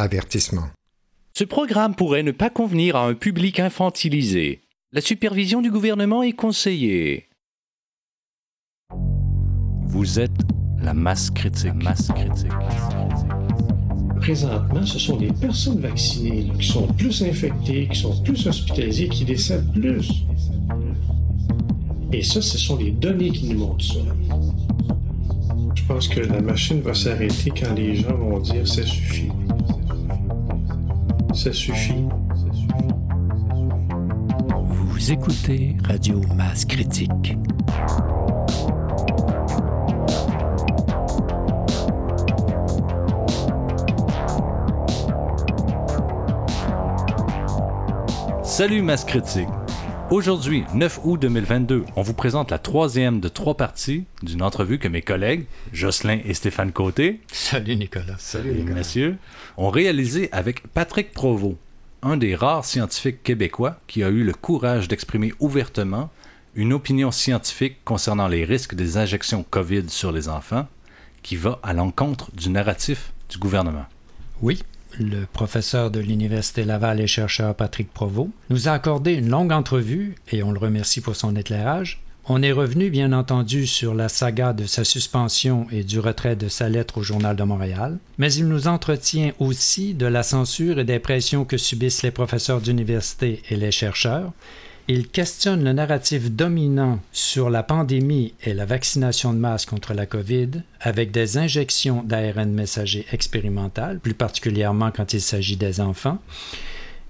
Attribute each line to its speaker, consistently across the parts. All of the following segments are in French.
Speaker 1: Avertissement.
Speaker 2: Ce programme pourrait ne pas convenir à un public infantilisé. La supervision du gouvernement est conseillée. Vous êtes la masse critique. masse critique.
Speaker 3: Présentement, ce sont les personnes vaccinées qui sont plus infectées, qui sont plus hospitalisées, qui décèdent plus. Et ça, ce sont les données qui nous montrent ça. Je pense que la machine va s'arrêter quand les gens vont dire ça suffit. Ça suffit.
Speaker 2: Vous écoutez Radio Masse Critique. Salut Masse Critique. Aujourd'hui, 9 août 2022, on vous présente la troisième de trois parties d'une entrevue que mes collègues, Jocelyn et Stéphane Côté,
Speaker 4: Salut Nicolas.
Speaker 1: Salut, Nicolas.
Speaker 2: messieurs, ont réalisé avec Patrick Provost, un des rares scientifiques québécois qui a eu le courage d'exprimer ouvertement une opinion scientifique concernant les risques des injections COVID sur les enfants, qui va à l'encontre du narratif du gouvernement.
Speaker 4: Oui, le professeur de l'Université Laval et chercheur Patrick Provost nous a accordé une longue entrevue et on le remercie pour son éclairage. On est revenu, bien entendu, sur la saga de sa suspension et du retrait de sa lettre au Journal de Montréal, mais il nous entretient aussi de la censure et des pressions que subissent les professeurs d'université et les chercheurs. Il questionne le narratif dominant sur la pandémie et la vaccination de masse contre la COVID avec des injections d'ARN messager expérimentales, plus particulièrement quand il s'agit des enfants.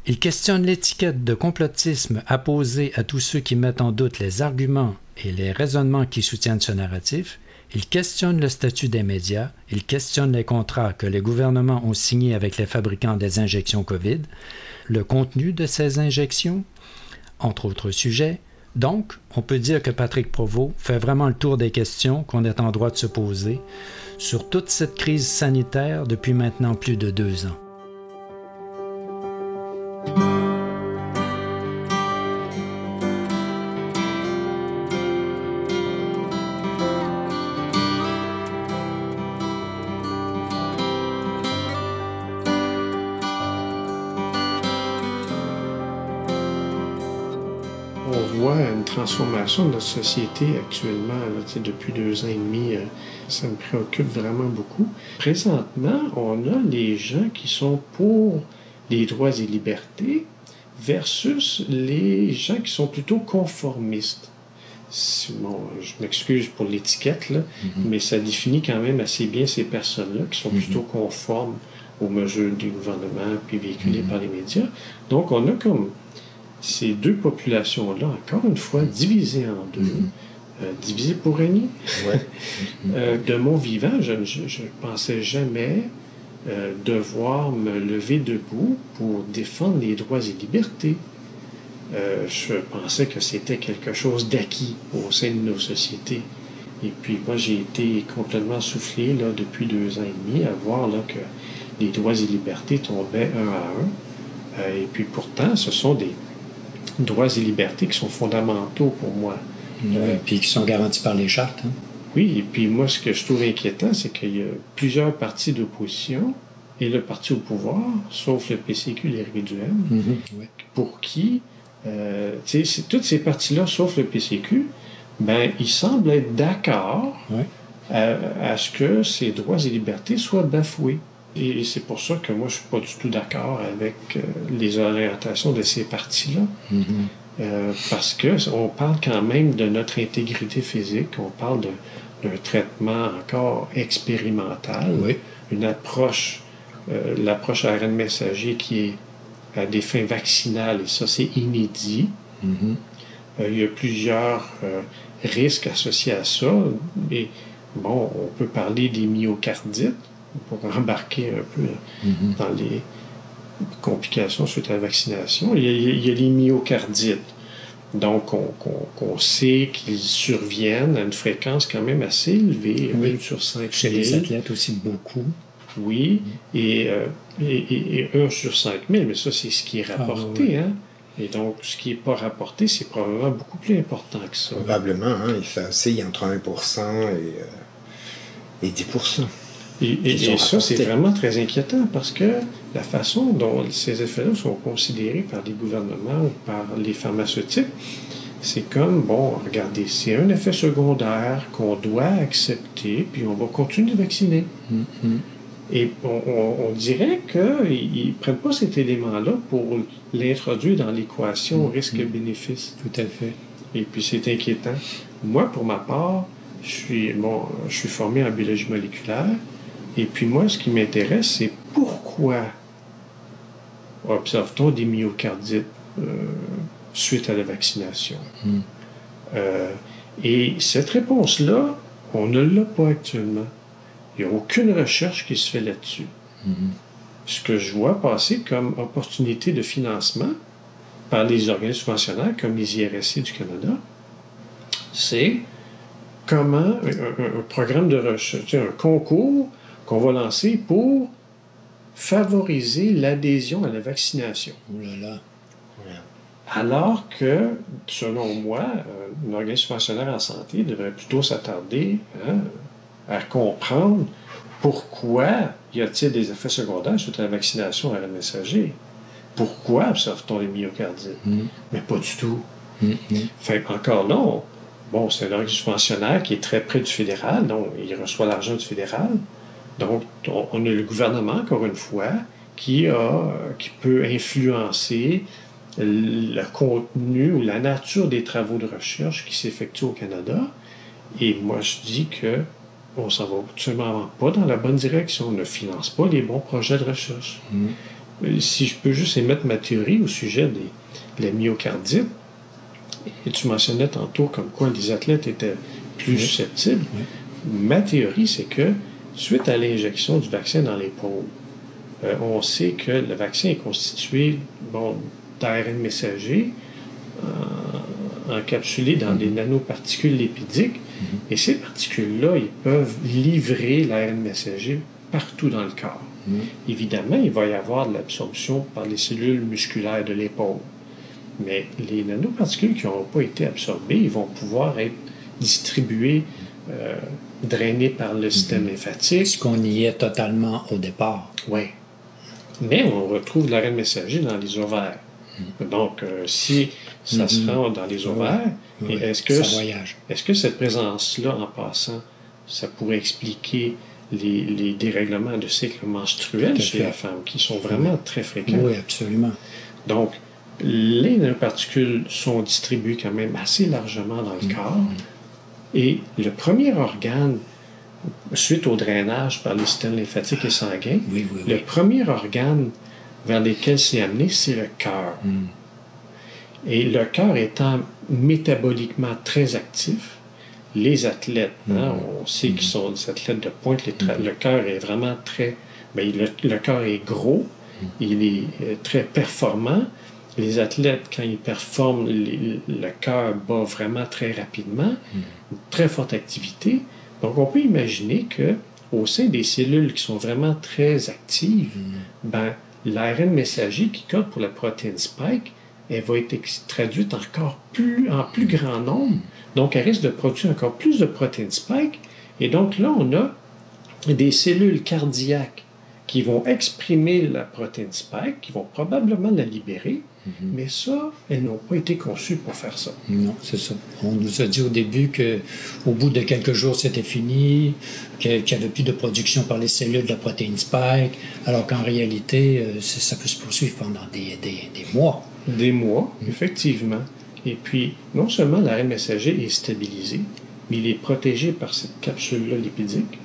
Speaker 4: Il questionne l'étiquette de complotisme apposée à tous ceux qui mettent en doute les arguments et les raisonnements qui soutiennent ce narratif. Il questionne le statut des médias, il questionne les contrats que les gouvernements ont signés avec les fabricants des injections COVID, le contenu de ces injections, entre autres sujets. Donc, on peut dire que Patrick Provost fait vraiment le tour des questions qu'on est en droit de se poser sur toute cette crise sanitaire depuis maintenant plus de deux ans.
Speaker 3: Transformation de notre société actuellement, là, depuis deux ans et demi. euh, ça me préoccupe vraiment beaucoup. Présentement, on a les gens qui sont pour les droits et libertés versus les gens qui sont plutôt conformistes. Bon, je m'excuse pour l'étiquette, là, mais ça définit quand même assez bien ces personnes-là qui sont plutôt conformes aux mesures du gouvernement puis véhiculées par les médias. Donc, on a comme ces deux populations-là, encore une fois, divisées en deux, euh, divisées pour régner. Euh, de mon vivant, je ne pensais jamais euh, devoir me lever debout pour défendre les droits et libertés. Je pensais que c'était quelque chose d'acquis au sein de nos sociétés. Et puis moi, j'ai été complètement soufflé là, depuis deux ans et demi à voir là, que les droits et libertés tombaient un à un. Et puis pourtant, ce sont des droits et libertés qui sont fondamentaux pour moi.
Speaker 4: Euh, puis qui sont garantis par les chartes. hein.
Speaker 3: Oui, et puis moi, ce que je trouve inquiétant, c'est qu'il y a plusieurs partis d'opposition et le parti au pouvoir, sauf le PCQ, les Duhem,
Speaker 4: Ouais.
Speaker 3: pour qui, euh, tu sais, c'est- toutes ces partis-là, sauf le PCQ, ben, ils semblent être d'accord à ce que ces droits et libertés soient bafoués. Et c'est pour ça que moi, je suis pas du tout d'accord avec euh, les orientations de ces partis-là. Euh, parce que on parle quand même de notre intégrité physique, on parle d'un traitement encore expérimental,
Speaker 4: Oui.
Speaker 3: une approche, euh, l'approche ARN messager qui est à des fins vaccinales, et ça c'est inédit. Euh, il y a plusieurs risques associés à ça, mais bon, on peut parler des myocardites pour embarquer un peu dans les complications suite à la vaccination. Il y a, il y a les myocardites. Donc, on, sait qu'ils surviennent à une fréquence quand même assez élevée,
Speaker 4: Oui.
Speaker 3: une sur 5
Speaker 4: Chez les athlètes aussi, beaucoup.
Speaker 3: Oui, et, euh, et, et, et 1 sur 5 000, mais ça, c'est ce qui est rapporté.
Speaker 4: oui, oui.
Speaker 3: Hein? Et donc, ce qui n'est pas rapporté, c'est probablement beaucoup plus important que ça.
Speaker 1: Probablement, hein, il fait oscille entre 1% et, euh, et 10%.
Speaker 3: Et, ça, c'est vraiment très inquiétant parce que la façon dont ces effets-là sont considérés par les gouvernements ou par les pharmaceutiques, c'est comme, bon, regardez, c'est un effet secondaire qu'on doit accepter, puis on va continuer de vacciner.
Speaker 5: Mhm.
Speaker 3: Et on, dirait qu'ils ne prennent pas cet élément-là pour l'introduire dans l'équation
Speaker 5: Mhm.
Speaker 3: risque-bénéfice.
Speaker 5: Tout à fait.
Speaker 3: Et puis c'est inquiétant. Moi, pour ma part, je suis, bon, je suis formé en biologie moléculaire. Et puis moi, ce qui m'intéresse, c'est pourquoi observe-t-on des myocardites euh, suite à la vaccination?
Speaker 5: Mm.
Speaker 3: Euh, et cette réponse-là, on ne l'a pas actuellement. Il n'y a aucune recherche qui se fait là-dessus.
Speaker 5: Mhm.
Speaker 3: Ce que je vois passer comme opportunité de financement par les organismes subventionnaires comme les IRSC du Canada, c'est comment un, programme de recherche, un concours qu'on va lancer pour favoriser l'adhésion à la vaccination.
Speaker 5: Oh là là.
Speaker 3: Alors que, selon moi, euh, un organisme subventionnaire en santé devrait plutôt s'attarder hein, à comprendre pourquoi y a-t-il des effets secondaires suite à la vaccination à la messager. Pourquoi observe-t-on les myocardites?
Speaker 5: Mhm.
Speaker 3: Mais pas du tout.
Speaker 5: Mhm.
Speaker 3: Fait encore là, on- bon, c'est un organisme subventionnaire qui est très près du fédéral, donc il reçoit l'argent du fédéral. Donc, on, on a le gouvernement, encore une fois, qui, a, euh, qui peut influencer le contenu ou la nature des travaux de recherche qui s'effectuent au Canada. Et moi, je dis que on s'en va absolument pas dans la bonne direction. On ne finance pas les bons projets de recherche.
Speaker 5: Mhm.
Speaker 3: Euh, Si je peux juste émettre ma théorie au sujet des les myocardites, et tu mentionnais tantôt comme quoi les athlètes étaient plus
Speaker 5: Oui.
Speaker 3: susceptibles.
Speaker 5: Oui.
Speaker 3: Ma théorie, c'est que suite à l'injection du vaccin dans l'épaule, euh, on sait que le vaccin est constitué bon, d'ARN messager euh, encapsulé dans des nanoparticules lipidiques. Et ces particules-là, ils peuvent livrer l'ARN messager partout dans le corps.
Speaker 5: Mhm.
Speaker 3: Évidemment, il va y avoir de l'absorption par les cellules musculaires de l'épaule. Mais les nanoparticules qui n'auront pas été absorbées, ils vont pouvoir être distribuées, euh, drainées par le système lymphatique.
Speaker 5: Est-ce qu'on y est totalement au départ?
Speaker 3: Oui. Mais on retrouve l'ARN messager dans les ovaires. Donc, euh, si ça se
Speaker 5: Mhm.
Speaker 3: rend dans les ovaires,
Speaker 5: Oui,
Speaker 3: est-ce que, est-ce que cette présence-là, en passant, ça pourrait expliquer les, les dérèglements de cycle menstruel chez la femme, qui sont vraiment très fréquents?
Speaker 5: Oui, absolument.
Speaker 3: Donc, les nanoparticules sont distribuées quand même assez largement dans le corps. Et le premier organe, suite au drainage par les systèmes lymphatiques et sanguins,
Speaker 5: Oui, oui,
Speaker 3: le premier organe vers lequel c'est amené, c'est le cœur.
Speaker 5: Mm.
Speaker 3: Et le cœur étant métaboliquement très actif, les athlètes, hein, on sait qu'ils sont des athlètes de pointe, les le cœur est vraiment très... le, le cœur est gros, il est euh, très performant. Les athlètes, quand ils performent, les- le cœur bat vraiment très rapidement, une très forte activité. Donc, on peut imaginer que au sein des cellules qui sont vraiment très actives, ben, l'ARN messager qui code pour la protéine spike, elle va être traduite encore plus, en plus grand nombre. Donc, elle risque de produire encore plus de protéines spike. Et donc, là, on a des cellules cardiaques qui vont exprimer la protéine spike, qui vont probablement la libérer. Mais ça, elles n'ont pas été conçues pour faire ça.
Speaker 5: Non, c'est ça. On nous a dit au début que au bout de quelques jours, c'était fini, qu'il n'y avait plus de production par les cellules de la protéine spike, alors qu'en réalité, euh, ça peut se poursuivre pendant des, des- des mois.
Speaker 3: Des mois, effectivement. Et puis, non seulement l'ARN messager est stabilisé, mais il est protégé par cette capsule-là lipidique.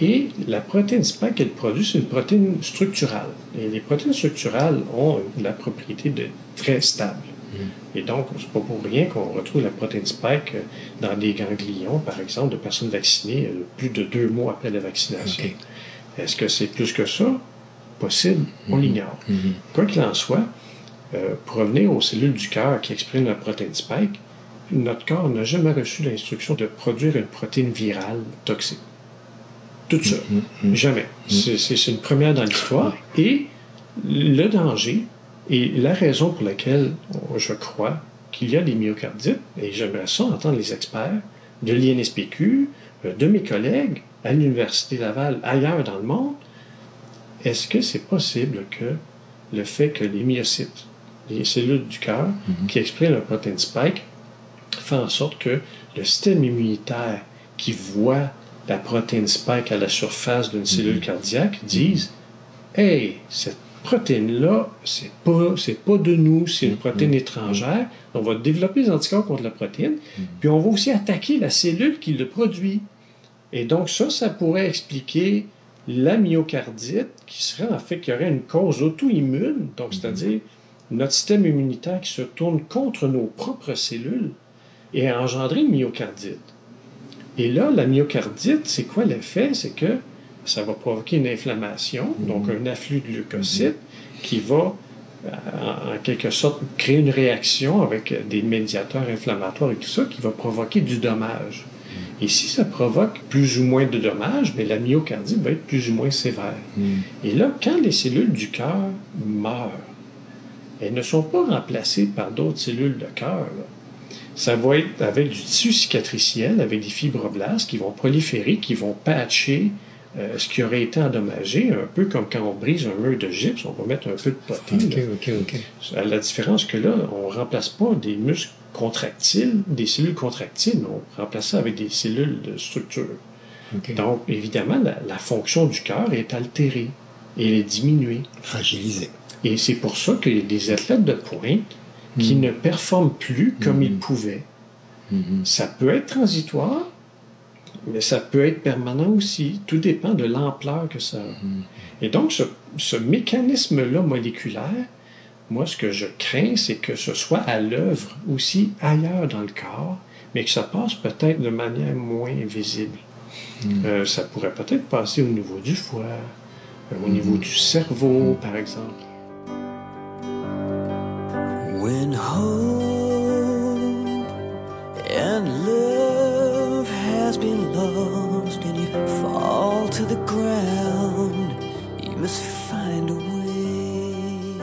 Speaker 3: Et la protéine spike qu'elle produit, c'est une protéine structurale. Et les protéines structurales ont la propriété d'être très stables. Et donc, c'est pas pour rien qu'on retrouve la protéine spike euh, dans des ganglions, par exemple, de personnes vaccinées euh, plus de deux mois après la vaccination. Est-ce que c'est plus que ça? Possible, on l'ignore.
Speaker 5: Mhm.
Speaker 3: Quoi qu'il en soit, euh, pour revenir aux cellules du cœur qui expriment la protéine spike, notre corps n'a jamais reçu l'instruction de produire une protéine virale toxique. Tout ça. Jamais. C'est- C'est c'est une première dans l'histoire. Et le danger et la raison pour laquelle je crois qu'il y a des myocardites, et j'aimerais ça entendre les experts de l'INSPQ, euh, de mes collègues à l'Université Laval, ailleurs dans le monde, est-ce que c'est possible que le fait que les myocytes, les cellules du cœur,
Speaker 5: Mhm.
Speaker 3: qui expriment le protéine spike, fait en sorte que le système immunitaire qui voit la protéine spike à la surface d'une cellule cardiaque dise Hey, cette protéine-là, c'est pas, c'est pas de nous, c'est une protéine étrangère. On va développer des anticorps contre la protéine, puis on va aussi attaquer la cellule qui le produit. Et donc, ça, ça pourrait expliquer la myocardite, qui serait en fait qu'il y aurait une cause auto-immune, donc c'est-à-dire notre système immunitaire qui se tourne contre nos propres cellules et a engendré une myocardite. Et là, la myocardite, c'est quoi l'effet? C'est que ça va provoquer une inflammation, donc un afflux de leucocytes qui va, euh, en en quelque sorte, créer une réaction avec des médiateurs inflammatoires et tout ça qui va provoquer du dommage. Et si ça provoque plus ou moins de dommages, mais la myocardite va être plus ou moins sévère. Et là, quand les cellules du cœur meurent, elles ne sont pas remplacées par d'autres cellules de cœur. Ça va être avec du tissu cicatriciel, avec des fibroblastes qui vont proliférer, qui vont patcher euh, ce qui aurait été endommagé, un peu comme quand on brise un mur de gypse, on va mettre un peu de potine.
Speaker 5: OK,
Speaker 3: là.
Speaker 5: OK, OK.
Speaker 3: À la différence que là, on ne remplace pas des muscles contractiles, des cellules contractiles, mais on remplace ça avec des cellules de structure. Donc, évidemment, la, la fonction du cœur est altérée elle est diminuée.
Speaker 1: Fragilisé.
Speaker 3: Et c'est pour ça a des athlètes de pointe qui ne performent plus comme ils pouvaient.
Speaker 5: Mhm.
Speaker 3: Ça peut être transitoire, mais ça peut être permanent aussi. Tout dépend de l'ampleur que ça a. Et donc, ce, ce mécanisme-là moléculaire, moi, ce que je crains, c'est que ce soit à l'œuvre aussi ailleurs dans le corps, mais que ça passe peut-être de manière moins visible. Euh, ça pourrait peut-être passer au niveau du foie, euh, au niveau du cerveau, par exemple.
Speaker 6: When hope and love has been lost and you fall to the ground, you must find a way.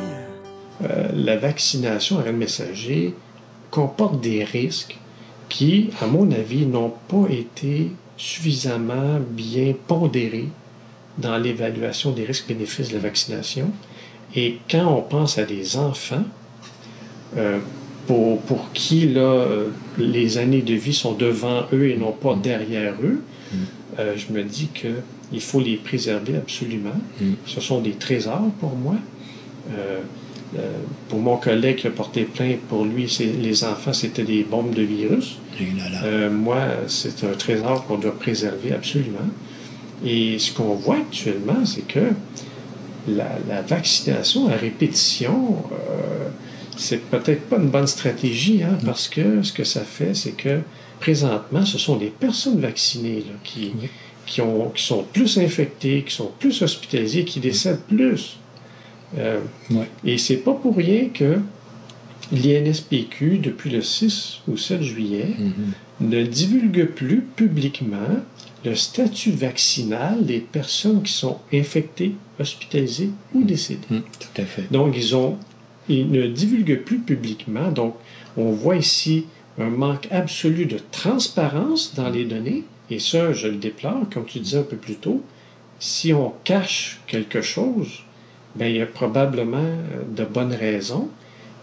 Speaker 3: La vaccination à messager comporte des risques qui, à mon avis, n'ont pas été suffisamment bien pondérés dans l'évaluation des risques-bénéfices de la vaccination. Et quand on pense à des enfants, euh, pour, pour qui là, euh, les années de vie sont devant eux et non pas derrière eux, euh, je me dis qu'il faut les préserver absolument. Ce sont des trésors pour moi. Euh, pour mon collègue qui a porté plainte, pour lui, les enfants, c'était des bombes de virus. Moi, c'est un trésor qu'on doit préserver absolument. Et ce qu'on voit actuellement, c'est que la, la vaccination à répétition, c'est peut-être pas une bonne stratégie, hein, parce que ce que ça fait, c'est que présentement, ce sont des personnes vaccinées là, qui,
Speaker 5: Oui.
Speaker 3: qui, ont, qui sont plus infectées, qui sont plus hospitalisées, qui décèdent plus. Euh, et c'est pas pour rien que l'INSPQ, depuis le 6 ou 7 juillet,
Speaker 5: Mhm.
Speaker 3: ne divulgue plus publiquement le statut vaccinal des personnes qui sont infectées, hospitalisées ou décédées.
Speaker 5: Mhm, Tout à fait.
Speaker 3: Donc, ils, ont, ils ne divulguent plus publiquement. Donc, on voit ici un manque absolu de transparence dans les données. Et ça, je le déplore, comme tu disais un peu plus tôt. Si on cache quelque chose, ben, il y a probablement euh, de bonnes raisons.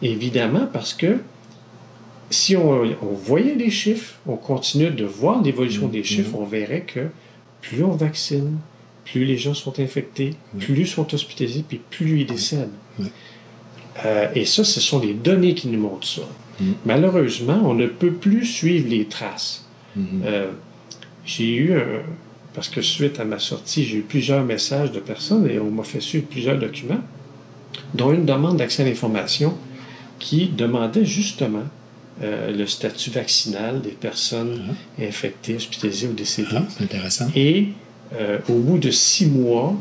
Speaker 3: Évidemment, parce que si on, on voyait les chiffres, on continue de voir l'évolution des chiffres, on verrait que plus on vaccine, plus les gens sont infectés, plus ils sont hospitalisés, puis plus ils décèdent. Euh, et ça, ce sont les données qui nous montrent ça. Malheureusement, on ne peut plus suivre les traces. Euh, j'ai eu un, parce que suite à ma sortie, j'ai eu plusieurs messages de personnes et on m'a fait suivre plusieurs documents, dont une demande d'accès à l'information qui demandait justement euh, le statut vaccinal des personnes infectées, hospitalisées ou décédées.
Speaker 5: Ah, c'est intéressant.
Speaker 3: Et euh, au bout de six mois,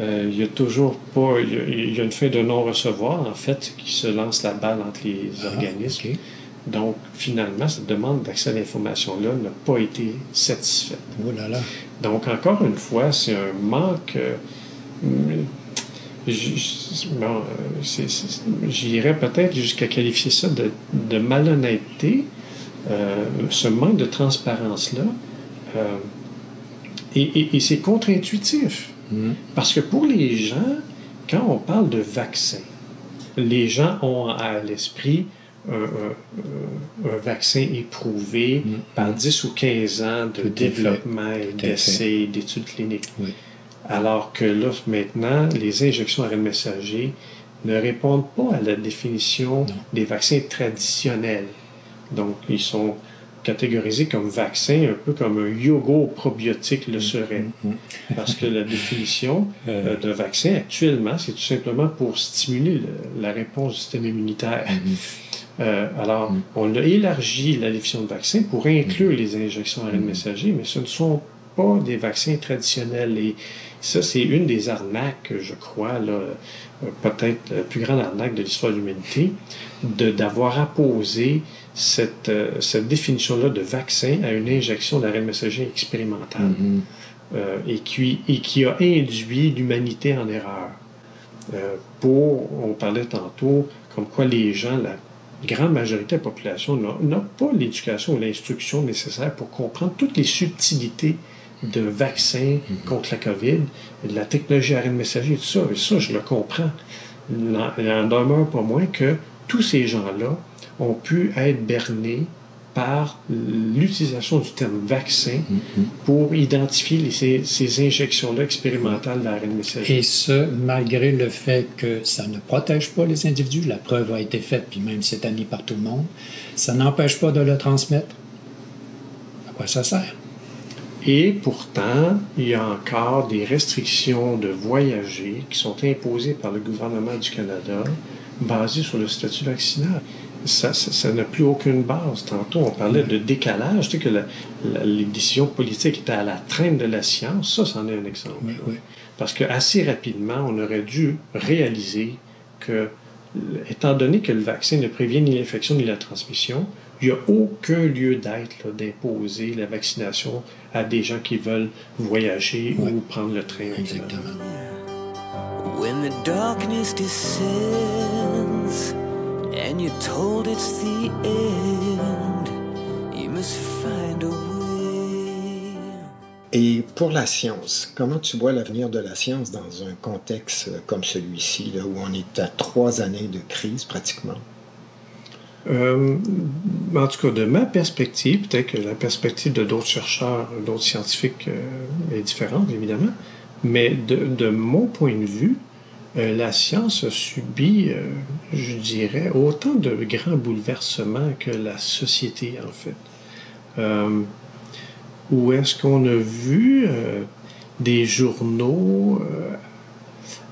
Speaker 3: euh, il y a toujours pas, il y a, il y a une fin de non-recevoir, en fait, qui se lance la balle entre les
Speaker 5: Ah,
Speaker 3: organismes. Donc, finalement, cette demande d'accès à l'information-là n'a pas été satisfaite.
Speaker 5: Oh là là.
Speaker 3: Donc, encore une fois, c'est un manque. euh, bon, euh, J'irais peut-être jusqu'à qualifier ça de, de malhonnêteté, euh, ce manque de transparence-là. et et- et c'est contre-intuitif. Parce que pour les gens, quand on parle de vaccin, les gens ont à l'esprit un, un- un vaccin éprouvé
Speaker 5: Mm.
Speaker 3: par 10 ou 15 ans de
Speaker 5: Tout
Speaker 3: développement, d'essais, d'études cliniques.
Speaker 5: Oui.
Speaker 3: Alors que là, maintenant, les injections à messager ne répondent pas à la définition
Speaker 5: Non.
Speaker 3: des vaccins traditionnels. Donc, ils sont catégorisés comme vaccins, un peu comme un yogourt probiotique le serait.
Speaker 5: Mm.
Speaker 3: Parce que la définition euh, de vaccin actuellement, c'est tout simplement pour stimuler le- la réponse du système immunitaire. Euh, alors,
Speaker 5: Mm.
Speaker 3: on a élargi la définition de vaccin pour inclure les injections à RNA messager, mais ce ne sont pas des vaccins traditionnels. Et ça, c'est une des arnaques, je crois, là, euh, peut-être la plus grande arnaque de l'histoire de l'humanité, de- d'avoir apposé cette, euh, cette définition-là de vaccin à une injection d'ARN messager expérimentale
Speaker 5: Mhm.
Speaker 3: euh, et, qui, et qui a induit l'humanité en erreur. Euh, pour, on parlait tantôt, comme quoi les gens, la grande majorité de la population n'a pas l'éducation ou l'instruction nécessaire pour comprendre toutes les subtilités de vaccins contre la COVID, de la technologie ARN messager et tout ça. Et ça, je le comprends. Il n'en demeure pas moins que tous ces gens-là ont pu être bernés par l'utilisation du terme vaccin pour identifier les- ces, ces injections-là expérimentales d'ARN messager.
Speaker 4: Et ce, malgré le fait que ça ne protège pas les individus, la preuve a été faite, puis même c'est admis par tout le monde, ça n'empêche pas de le transmettre. À quoi ça sert?
Speaker 3: Et pourtant, il y a encore des restrictions de voyager qui sont imposées par le gouvernement du Canada basées sur le statut vaccinal. Ça ça- ça n'a plus aucune base. Tantôt, on parlait de décalage, tu sais que la- la- les décisions politiques étaient à la traîne de la science. Ça, c'en est un exemple.
Speaker 4: Oui, oui.
Speaker 3: Parce que assez rapidement, on aurait dû réaliser que, étant donné que le vaccin ne prévient ni l'infection ni la transmission, il n'y a aucun lieu d'être d'imposer la vaccination à des gens qui veulent voyager ou prendre le train.
Speaker 4: Exactement.
Speaker 6: When the darkness descends and you're told it's the end, you must find a way.
Speaker 1: Et pour la science, comment tu vois l'avenir de la science dans un contexte comme celui-ci, là, où on est à trois années de crise pratiquement?
Speaker 3: Euh, en tout cas, de ma perspective, peut-être que la perspective de d'autres chercheurs, d'autres scientifiques euh, est différente, évidemment, mais de, de mon point de vue, euh, la science a subi, euh, je dirais, autant de grands bouleversements que la société, en fait. Euh, où est-ce qu'on a vu euh, des journaux euh,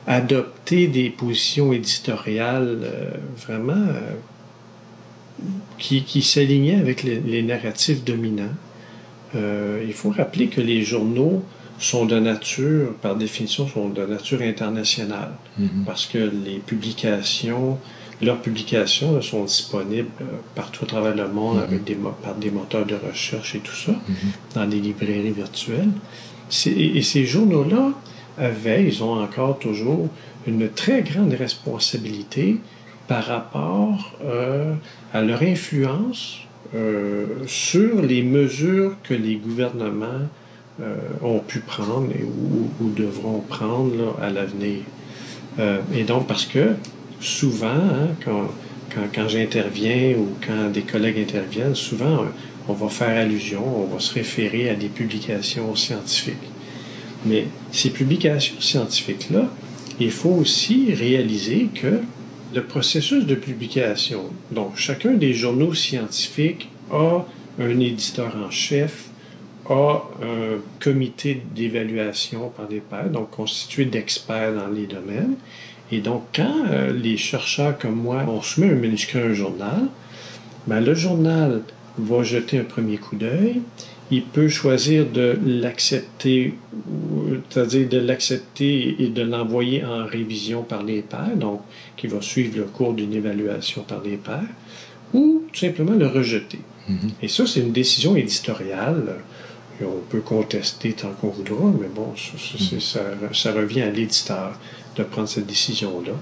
Speaker 3: adopter des positions éditoriales euh, vraiment qui, qui s'alignaient avec les, narratifs dominants? Il faut rappeler que les journaux sont de nature, par définition, sont de nature internationale, parce que les publications, leurs publications sont disponibles euh, partout à travers le monde avec des, mo- par des moteurs de recherche et tout ça, dans des librairies virtuelles. Et ces journaux-là avaient, ils ont encore toujours une très grande responsabilité par rapport euh, à leur influence euh, sur les mesures que les gouvernements euh, ont pu prendre et, ou, ou devront prendre à l'avenir. Euh, et donc, parce que souvent, hein, quand, quand, j'interviens ou quand des collègues interviennent, souvent, on va faire allusion, on va se référer à des publications scientifiques. Mais ces publications scientifiques-là, il faut aussi réaliser que le processus de publication, donc chacun des journaux scientifiques a un éditeur en chef, a un comité d'évaluation par des pairs, donc constitué d'experts dans les domaines. Et donc, quand euh, les chercheurs comme moi, on soumet un manuscrit à un journal, ben, le journal va jeter un premier coup d'œil. Il peut choisir de l'accepter, c'est-à-dire de l'accepter et de l'envoyer en révision par les pairs, donc qui va suivre le cours d'une évaluation par les pairs, ou tout simplement le rejeter. Et ça, c'est une décision éditoriale. Et on peut contester tant qu'on voudra, mais bon, ça, ça, revient à l'éditeur de prendre cette décision-là.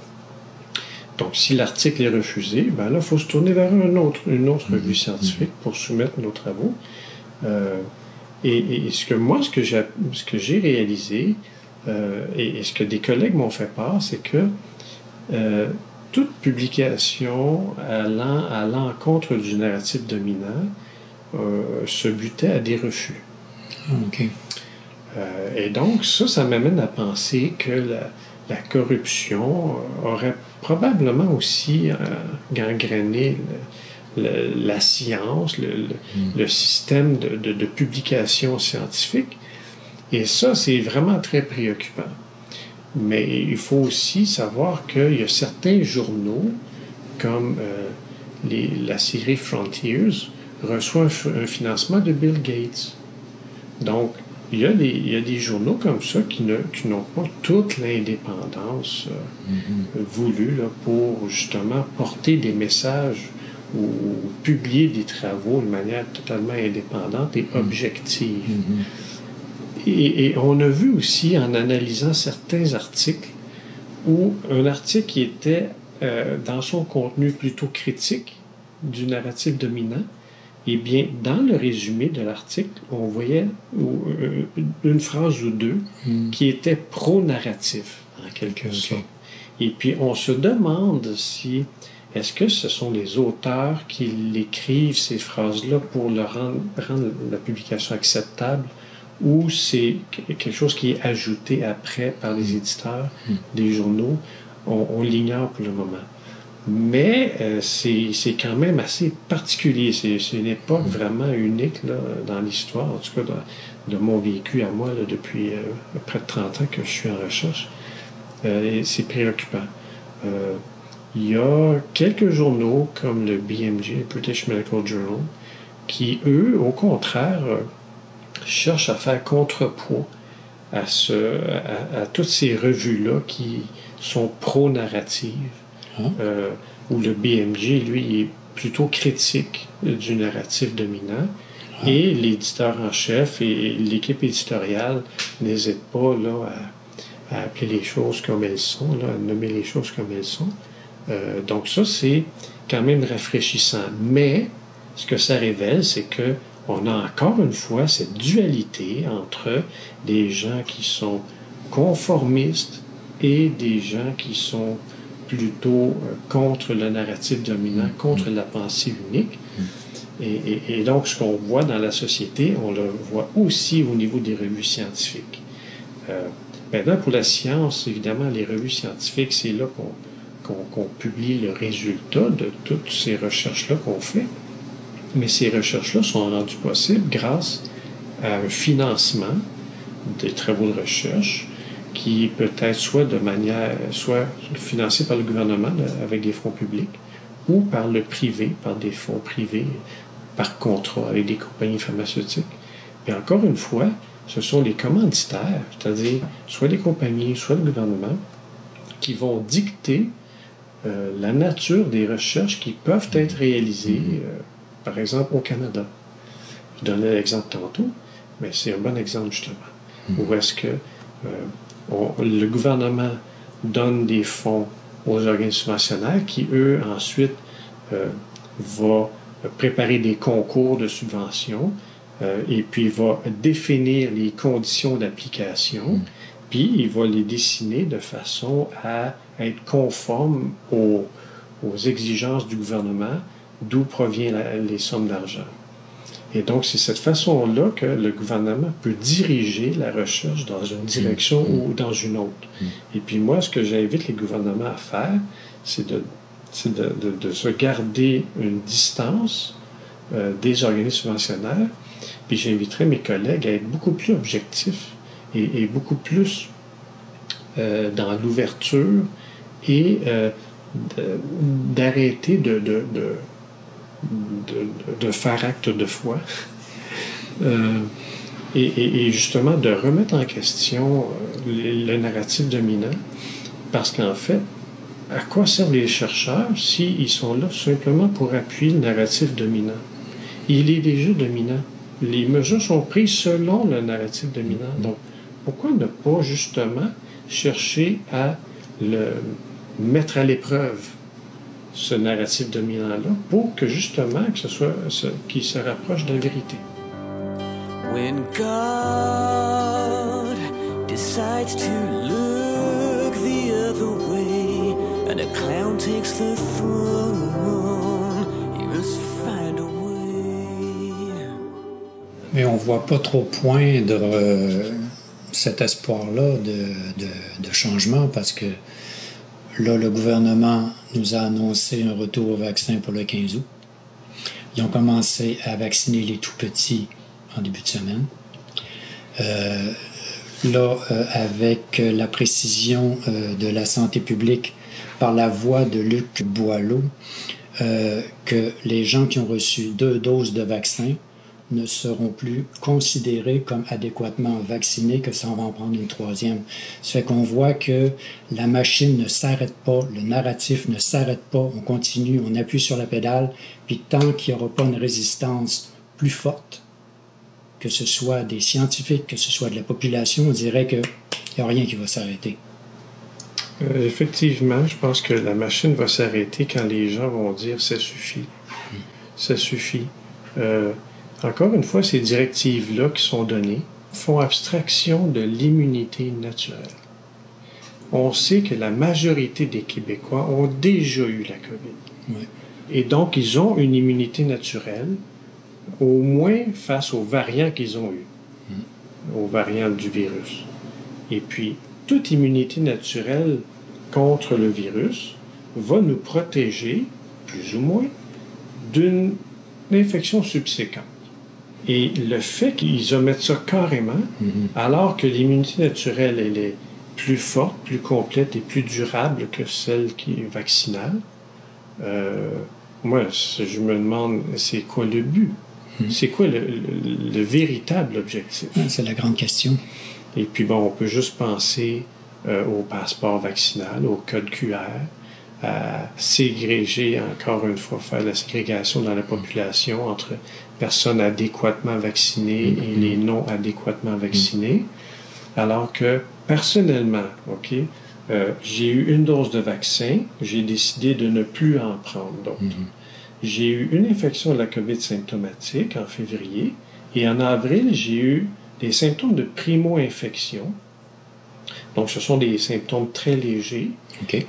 Speaker 3: Donc, si l'article est refusé, ben là, il faut se tourner vers un autre, une autre revue scientifique pour soumettre nos travaux. Euh, et, et ce que moi, ce que j'ai, ce que j'ai réalisé, euh, et, et ce que des collègues m'ont fait part, c'est que euh, toute publication allant à l'encontre du narratif dominant se butait à des refus.
Speaker 4: OK.
Speaker 3: Euh, et donc, ça, ça m'amène à penser que la, la corruption euh, aurait probablement aussi euh, gangréné le- le- la science, le, le système de, de- de publication scientifique. Et ça, c'est vraiment très préoccupant. Mais il faut aussi savoir qu'il y a certains journaux, comme euh, les- la série Frontiers, reçoit un, un financement de Bill Gates. Donc, il y a des, il y a des journaux comme ça qui ne- qui n'ont pas toute l'indépendance euh, voulue là, pour justement porter des messages ou, ou publier des travaux de manière totalement indépendante et objective. Et, et on a vu aussi en analysant certains articles où un article qui était euh, dans son contenu plutôt critique du narratif dominant, eh bien, dans le résumé de l'article, on voyait euh, une phrase ou deux qui était pro-narratif, en quelque sorte. Et puis, on se demande si est-ce que ce sont les auteurs qui l'écrivent, ces phrases-là, pour le rendre, rendre la publication acceptable, ou c'est que- quelque chose qui est ajouté après par les éditeurs des journaux. On, on l'ignore pour le moment. Mais euh, c'est c'est quand même assez particulier. C'est c'est une époque vraiment unique là, dans l'histoire, en tout cas de, de mon vécu à moi là, depuis euh, près de 30 ans que je suis en recherche. Euh, c'est préoccupant. Euh, il y a quelques journaux comme le BMJ, le British Medical Journal, qui, eux, au contraire, euh, cherchent à faire contrepoids à, ce, à, à toutes ces revues-là qui sont pro-narratives,
Speaker 4: Ah.
Speaker 3: euh, où le BMJ, lui, est plutôt critique du narratif dominant. Et l'éditeur en chef et l'équipe éditoriale n'hésitent pas là, à, à appeler les choses comme elles sont, là, à nommer les choses comme elles sont. Euh, donc ça, c'est quand même rafraîchissant. Mais ce que ça révèle, c'est que on a encore une fois cette dualité entre des gens qui sont conformistes et des gens qui sont plutôt euh, contre le narratif dominant, contre la pensée unique. Et, et- et donc, ce qu'on voit dans la société, on le voit aussi au niveau des revues scientifiques. Euh, maintenant, pour la science, évidemment, les revues scientifiques, c'est là qu'on publie le résultat de toutes ces recherches-là qu'on fait. Mais ces recherches-là sont rendues possibles grâce à un financement des travaux de recherche qui peut être soit de manière, soit financé par le gouvernement là, avec des fonds publics ou par le privé, par des fonds privés, par contrat avec des compagnies pharmaceutiques. Et encore une fois, ce sont les commanditaires, c'est-à-dire soit les compagnies, soit le gouvernement, qui vont dicter euh, la nature des recherches qui peuvent être réalisées, euh, par exemple, au Canada. Je donnais l'exemple tantôt, mais c'est un bon exemple justement. Où est-ce que euh, on- le gouvernement donne des fonds aux organismes subventionnaires qui, eux, ensuite, euh, va préparer des concours de subvention euh, et puis va définir les conditions d'application, puis il va les dessiner de façon à être conforme aux, aux exigences du gouvernement d'où proviennent les sommes d'argent. Et donc, c'est cette façon-là que le gouvernement peut diriger la recherche dans une direction ou dans une autre. Et puis moi, ce que j'invite les gouvernements à faire, c'est de, c'est de, de- de se garder une distance euh, des organismes subventionnaires. Puis j'inviterai mes collègues à être beaucoup plus objectifs et, et beaucoup plus euh, dans l'ouverture et euh, de- d'arrêter de, de, faire acte de foi. Euh, et, justement de remettre en question euh, le, le narratif dominant, parce qu'en fait, à quoi servent les chercheurs s'ils sont là simplement pour appuyer le narratif dominant? Il est déjà dominant. Les mesures sont prises selon le narratif dominant. Donc, pourquoi ne pas justement chercher à le mettre à l'épreuve, ce narratif dominant-là, pour que justement que ce soit ce, qu'il se rapproche de la vérité?
Speaker 6: When God decides to look the other way, and a clown takes the throne. He must find a way.
Speaker 4: Mais on voit pas trop poindre euh, cet espoir-là de, de- de changement parce que là, le gouvernement nous a annoncé un retour au vaccin pour le 15 août. Ils ont commencé à vacciner les tout petits en début de semaine. Euh, là, euh, avec euh, la précision de la santé publique par la voix de Luc Boileau, que les gens qui ont reçu deux doses de vaccin ne seront plus considérés comme adéquatement vaccinés, que ça on va en prendre une troisième. Ça fait qu'on voit que la machine ne s'arrête pas, le narratif ne s'arrête pas, on continue, on appuie sur la pédale, puis tant qu'il n'y aura pas une résistance plus forte, que ce soit des scientifiques, que ce soit de la population, on dirait qu'il n'y a rien qui va s'arrêter.
Speaker 3: Euh, effectivement, je pense que la machine va s'arrêter quand les gens vont dire ça suffit. Ça suffit. Euh, encore une fois, ces directives-là qui sont données font abstraction de l'immunité naturelle. On sait que la majorité des Québécois ont déjà eu la COVID. Et donc, ils ont une immunité naturelle, au moins face aux variants qu'ils ont eus, aux variants du virus. Et puis, toute immunité naturelle contre le virus va nous protéger, plus ou moins, d'une infection subséquente. Et le fait qu'ils omettent ça carrément, alors que l'immunité naturelle, elle est plus forte, plus complète et plus durable que celle qui est vaccinale, euh, moi, je me demande, c'est quoi le but? C'est quoi le, le- le véritable objectif?
Speaker 4: C'est la grande question.
Speaker 3: Et puis bon, on peut juste penser euh, au passeport vaccinal, au code QR, à ségréger, encore une fois, faire la ségrégation dans la population entre personnes adéquatement vaccinées et les non adéquatement vaccinées. Alors que personnellement, OK, euh, j'ai eu une dose de vaccin, j'ai décidé de ne plus en prendre d'autres. J'ai eu une infection de la COVID symptomatique en février et en avril, j'ai eu des symptômes de primo-infection. Donc, ce sont des symptômes très légers,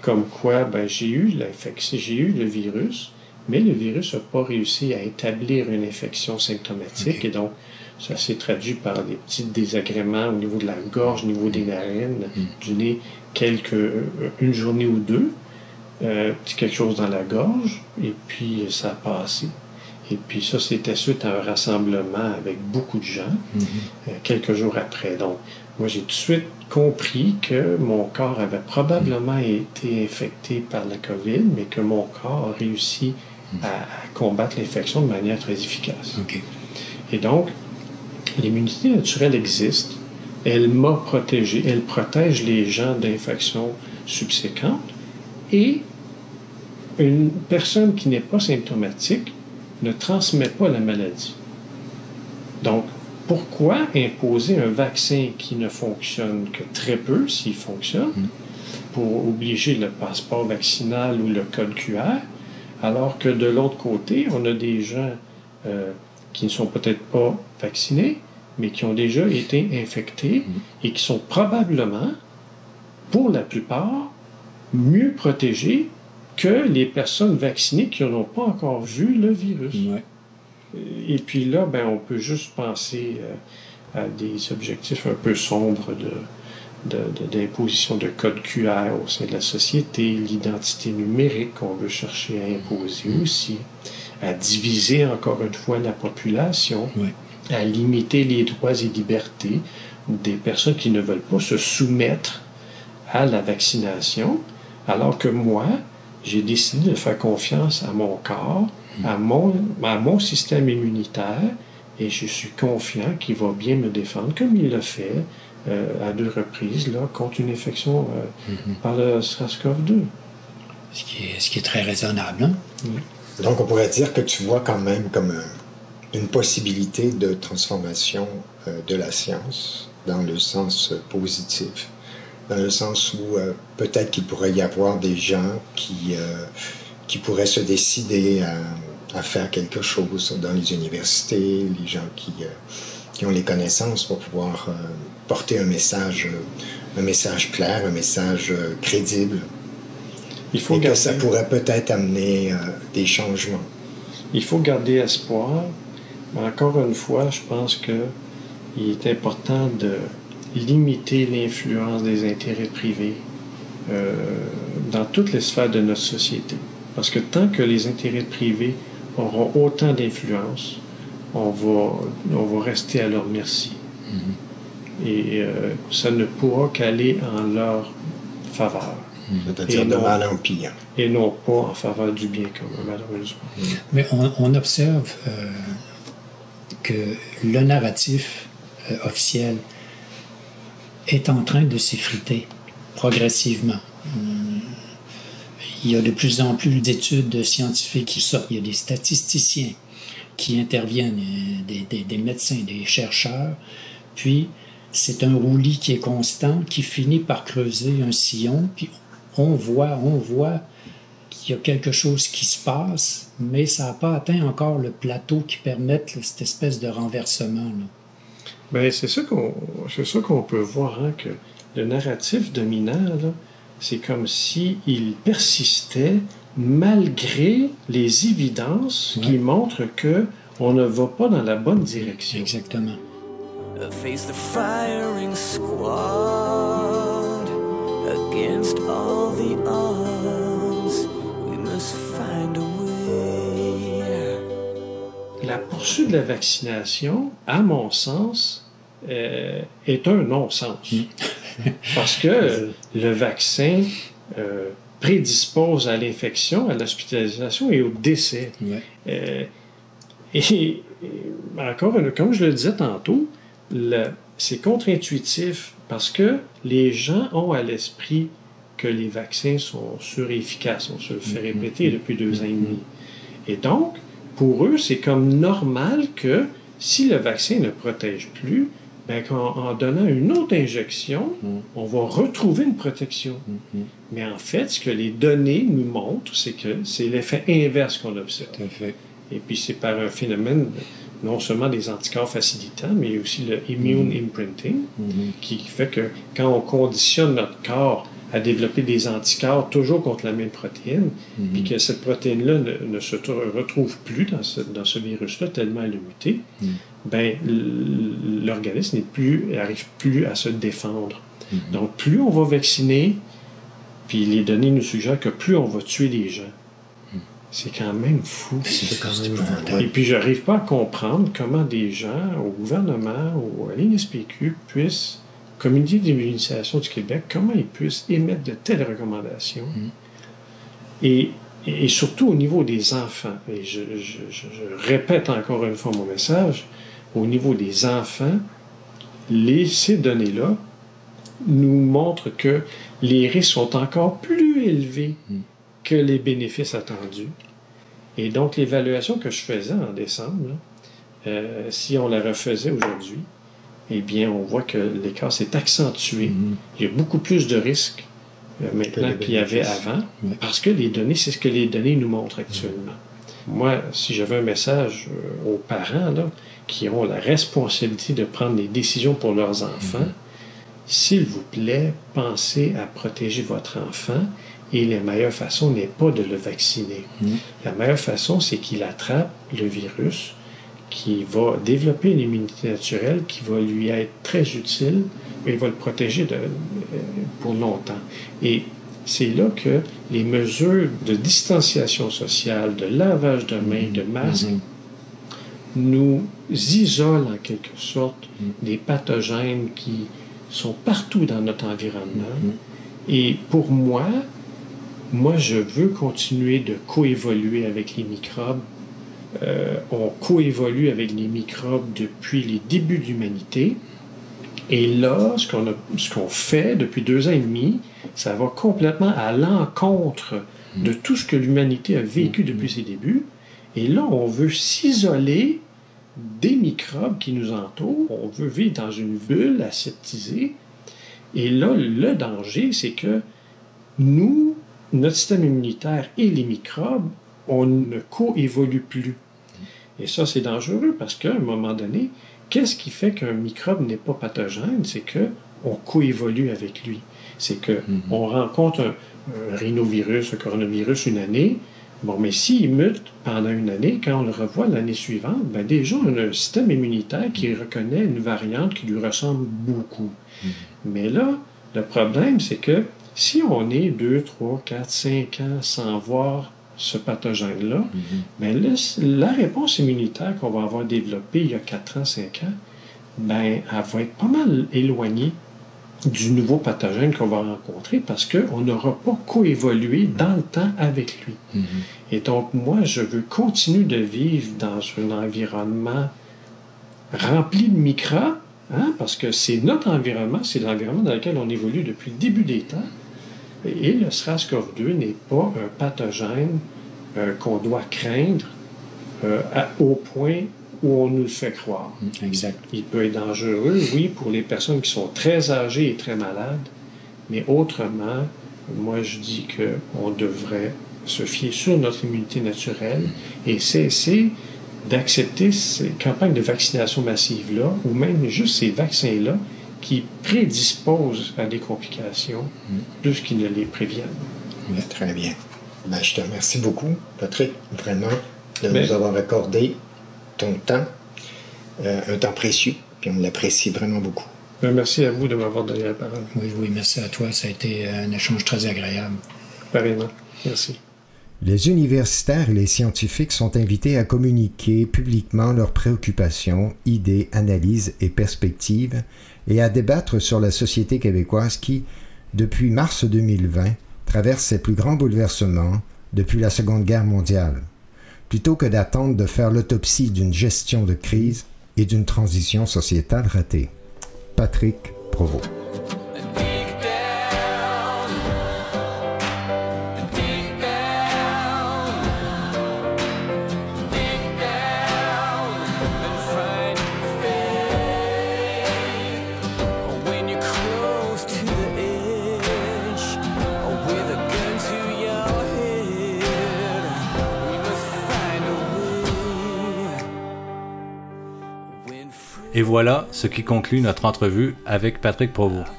Speaker 3: comme quoi ben, j'ai eu l'infection, j'ai eu le virus, mais le virus n'a pas réussi à établir une infection symptomatique et donc ça s'est traduit par des petits désagréments au niveau de la gorge, au niveau des narines, du nez, quelques, euh, une journée ou deux, euh, petit quelque chose dans la gorge, et puis euh, ça a passé. Et puis ça, c'était suite à un rassemblement avec beaucoup de gens, euh, quelques jours après. Donc, moi, j'ai tout de suite compris que mon corps avait probablement été infecté par la COVID, mais que mon corps a réussi à, à combattre l'infection de manière très efficace. Et donc, l'immunité naturelle existe. Elle m'a protégé. Elle protège les gens d'infections subséquentes. Et une personne qui n'est pas symptomatique ne transmet pas la maladie. Donc, pourquoi imposer un vaccin qui ne fonctionne que très peu, s'il fonctionne, pour obliger le passeport vaccinal ou le code QR, alors que de l'autre côté, on a des gens euh, qui ne sont peut-être pas vaccinés, mais qui ont déjà été infectés et qui sont probablement, pour la plupart, mieux protégés que les personnes vaccinées qui n'ont pas encore vu le virus.
Speaker 4: Ouais.
Speaker 3: Et puis là, ben, on peut juste penser euh, à des objectifs un peu sombres de, de- de- d'imposition de, code QR au sein de la société, l'identité numérique qu'on veut chercher à imposer aussi, à diviser encore une fois la population, à limiter les droits et libertés des personnes qui ne veulent pas se soumettre à la vaccination, alors que moi, j'ai décidé de faire confiance à mon corps, à mon, à mon système immunitaire, et je suis confiant qu'il va bien me défendre, comme il l'a fait à deux reprises là, contre une infection euh, par le SARS-CoV-2.
Speaker 4: Ce qui est, ce qui est très raisonnable. hein?
Speaker 1: Donc, on pourrait dire que tu vois quand même comme un- une possibilité de transformation euh, de la science dans le sens euh, positif, dans le sens où euh, peut-être qu'il pourrait y avoir des gens qui, euh, qui pourraient se décider à, à faire quelque chose dans les universités, les gens qui, euh, qui ont les connaissances pour pouvoir euh, porter un message, euh, un message clair, un message euh, crédible.
Speaker 3: Il faut
Speaker 1: et que ça pourrait peut-être amener euh, des changements.
Speaker 3: il faut garder espoir. Mais encore une fois, je pense que il est important de limiter l'influence des intérêts privés euh, dans toutes les sphères de notre société. Parce que tant que les intérêts privés auront autant d'influence, on va, on va rester à leur merci. Et euh, ça ne pourra qu'aller en leur faveur
Speaker 1: C'est-à-dire
Speaker 3: Et
Speaker 1: de
Speaker 3: non.
Speaker 1: mal en pire.
Speaker 3: et non pas en faveur du bien commun, malheureusement.
Speaker 4: Mais on, on observe euh, que le narratif euh, officiel est en train de s'effriter progressivement. Hum, Il y a de plus en plus d'études scientifiques qui sortent. Il y a des statisticiens qui interviennent, des, des- des médecins, des chercheurs. Puis, c'est un roulis qui est constant, qui finit par creuser un sillon. Puis, on voit, on voit qu'il y a quelque chose qui se passe, mais ça n'a pas atteint encore le plateau qui permette là, cette espèce de renversement.
Speaker 3: Ben, c'est ça qu'on c'est ça qu'on peut voir, hein, que le narratif dominant, c'est comme si il persistait malgré les évidences qui montrent que on ne va pas dans la bonne direction.
Speaker 4: Exactement.
Speaker 6: Face the firing squad against all the odds. We must find a way.
Speaker 3: La poursuite de la vaccination, à mon sens, euh, est un non-sens. Parce que le vaccin euh, prédispose à l'infection, à l'hospitalisation et au décès.
Speaker 4: Ouais.
Speaker 3: Euh, et, et encore, une- comme je le disais tantôt, c'est contre-intuitif parce que les gens ont à l'esprit que les vaccins sont surefficaces. On se le fait répéter depuis deux ans et demi. Et donc, pour eux, c'est comme normal que si le vaccin ne protège plus, ben, en donnant une autre injection, on va retrouver une protection. Mais en fait, ce que les données nous montrent, c'est que c'est l'effet inverse qu'on observe.
Speaker 4: Tout à fait.
Speaker 3: Et puis c'est par un phénomène non seulement des anticorps facilitants, mais aussi le immune imprinting, qui fait que quand on conditionne notre corps à développer des anticorps toujours contre la même protéine, puis que cette protéine-là ne, ne se tr- retrouve plus dans ce, dans ce virus-là tellement elle a muté, ben, l- l'organisme n'arrive plus à se défendre. Donc plus on va vacciner, puis les données nous suggèrent que plus on va tuer les gens. C'est quand même fou.
Speaker 1: C'est quand même
Speaker 3: Et puis, je n'arrive pas à comprendre comment des gens au gouvernement ou à l'INSPQ puissent, Comité d'immunisation du Québec, comment ils puissent émettre de telles recommandations? Et, et surtout au niveau des enfants. Et je, je- je- je répète encore une fois mon message. Au niveau des enfants, les, ces données-là nous montrent que les risques sont encore plus élevés que les bénéfices attendus. Et donc, l'évaluation que je faisais en décembre, euh, si on la refaisait aujourd'hui, eh bien, on voit que l'écart s'est accentué. Il y a beaucoup plus de risques euh, maintenant qu'il y avait avant, parce que les données, c'est ce que les données nous montrent actuellement. Moi, si j'avais un message euh, aux parents là, qui ont la responsabilité de prendre des décisions pour leurs enfants, s'il vous plaît, pensez à protéger votre enfant et la meilleure façon n'est pas de le vacciner. La meilleure façon, c'est qu'il attrape le virus, qui va développer une immunité naturelle qui va lui être très utile et va le protéger de- euh, pour longtemps. Et c'est là que les mesures de distanciation sociale, de lavage de mains, de masques, nous isolent en quelque sorte des pathogènes qui sont partout dans notre environnement. Et pour moi, moi, je veux continuer de coévoluer avec les microbes. Euh, on coévolue avec les microbes depuis les débuts de l'humanité. Et là, ce qu'on, a- ce qu'on fait depuis deux ans et demi, ça va complètement à l'encontre de tout ce que l'humanité a vécu depuis ses débuts. Et là, on veut s'isoler des microbes qui nous entourent. On veut vivre dans une bulle aseptisée. Et là, le danger, c'est que nous, notre système immunitaire et les microbes, on ne coévolue plus. Et ça, c'est dangereux parce qu'à un moment donné, qu'est-ce qui fait qu'un microbe n'est pas pathogène? C'est que on coévolue avec lui. C'est que on rencontre un, un rhinovirus, un coronavirus une année. Bon, mais s'il mute pendant une année, quand on le revoit l'année suivante, ben déjà, on a un système immunitaire qui reconnaît une variante qui lui ressemble beaucoup. Mais là, le problème, c'est que si on est 2, 3, 4, 5 ans sans voir ce pathogène-là, ben là, la réponse immunitaire qu'on va avoir développée il y a 4 ans, 5 ans, ben, elle va être pas mal éloignée du nouveau pathogène qu'on va rencontrer parce qu'on n'aura pas coévolué dans le temps avec lui. Et donc, moi, je veux continuer de vivre dans un environnement rempli de microbes, hein, parce que c'est notre environnement, c'est l'environnement dans lequel on évolue depuis le début des temps. Et le SRAS-CoV-2 n'est pas un pathogène euh, qu'on doit craindre euh, à- au point où on nous le fait croire.
Speaker 4: Exact.
Speaker 3: Il peut être dangereux, oui, pour les personnes qui sont très âgées et très malades, mais autrement, moi je dis qu'on devrait se fier sur notre immunité naturelle et cesser d'accepter ces campagnes de vaccination massive-là, ou même juste ces vaccins-là, qui prédisposent à des complications plus qu'ils ne les préviennent.
Speaker 1: Très bien. Ben, je te remercie beaucoup, Patrick, vraiment, de
Speaker 3: Mais-
Speaker 1: nous avoir accordé ton temps, euh, un temps précieux, puis on l'apprécie vraiment beaucoup.
Speaker 3: Ben, Merci à vous de m'avoir donné la parole.
Speaker 4: Oui, oui, merci à toi. Ça a été un échange très agréable.
Speaker 3: Pareillement. Merci.
Speaker 1: Les universitaires et les scientifiques sont invités à communiquer publiquement leurs préoccupations, idées, analyses et perspectives et à débattre sur la société québécoise qui, depuis mars 2020, traverse ses plus grands bouleversements depuis la Seconde Guerre mondiale, plutôt que d'attendre de faire l'autopsie d'une gestion de crise et d'une transition sociétale ratée. Patrick Provost.
Speaker 2: Voilà ce qui conclut notre entrevue avec Patrick Provost.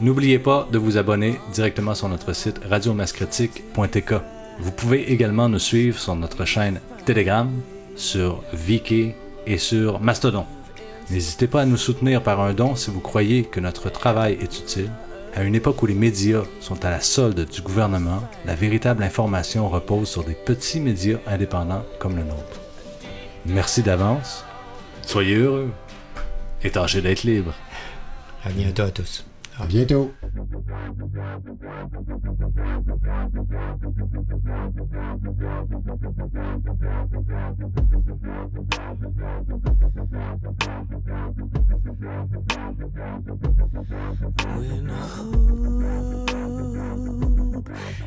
Speaker 2: N'oubliez pas de vous abonner directement sur notre site radiomascritique.tk. Vous pouvez également nous suivre sur notre chaîne Telegram, sur Viki et sur Mastodon. N'hésitez pas à nous soutenir par un don si vous croyez que notre travail est utile. À une époque où les médias sont à la solde du gouvernement, la véritable information repose sur des petits médias indépendants comme le nôtre. Merci d'avance. Soyez heureux et tâchez d'être libre.
Speaker 5: À bientôt à tous.
Speaker 1: À bientôt.
Speaker 6: When hope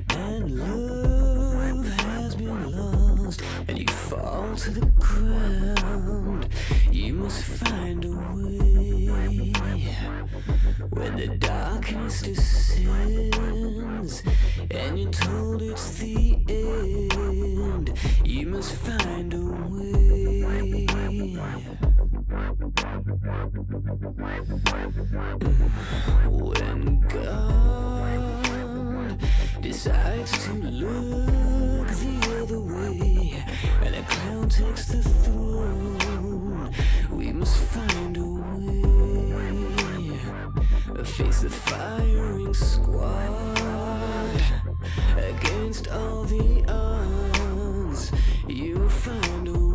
Speaker 6: and love has been lost and you fall to the ground, you must find a way. When the darkness descends and you're told it's the end, you must find a way. When God decides to look the other way and a clown takes the throne, we must find a way. Face the firing squad against all the odds. You find a way.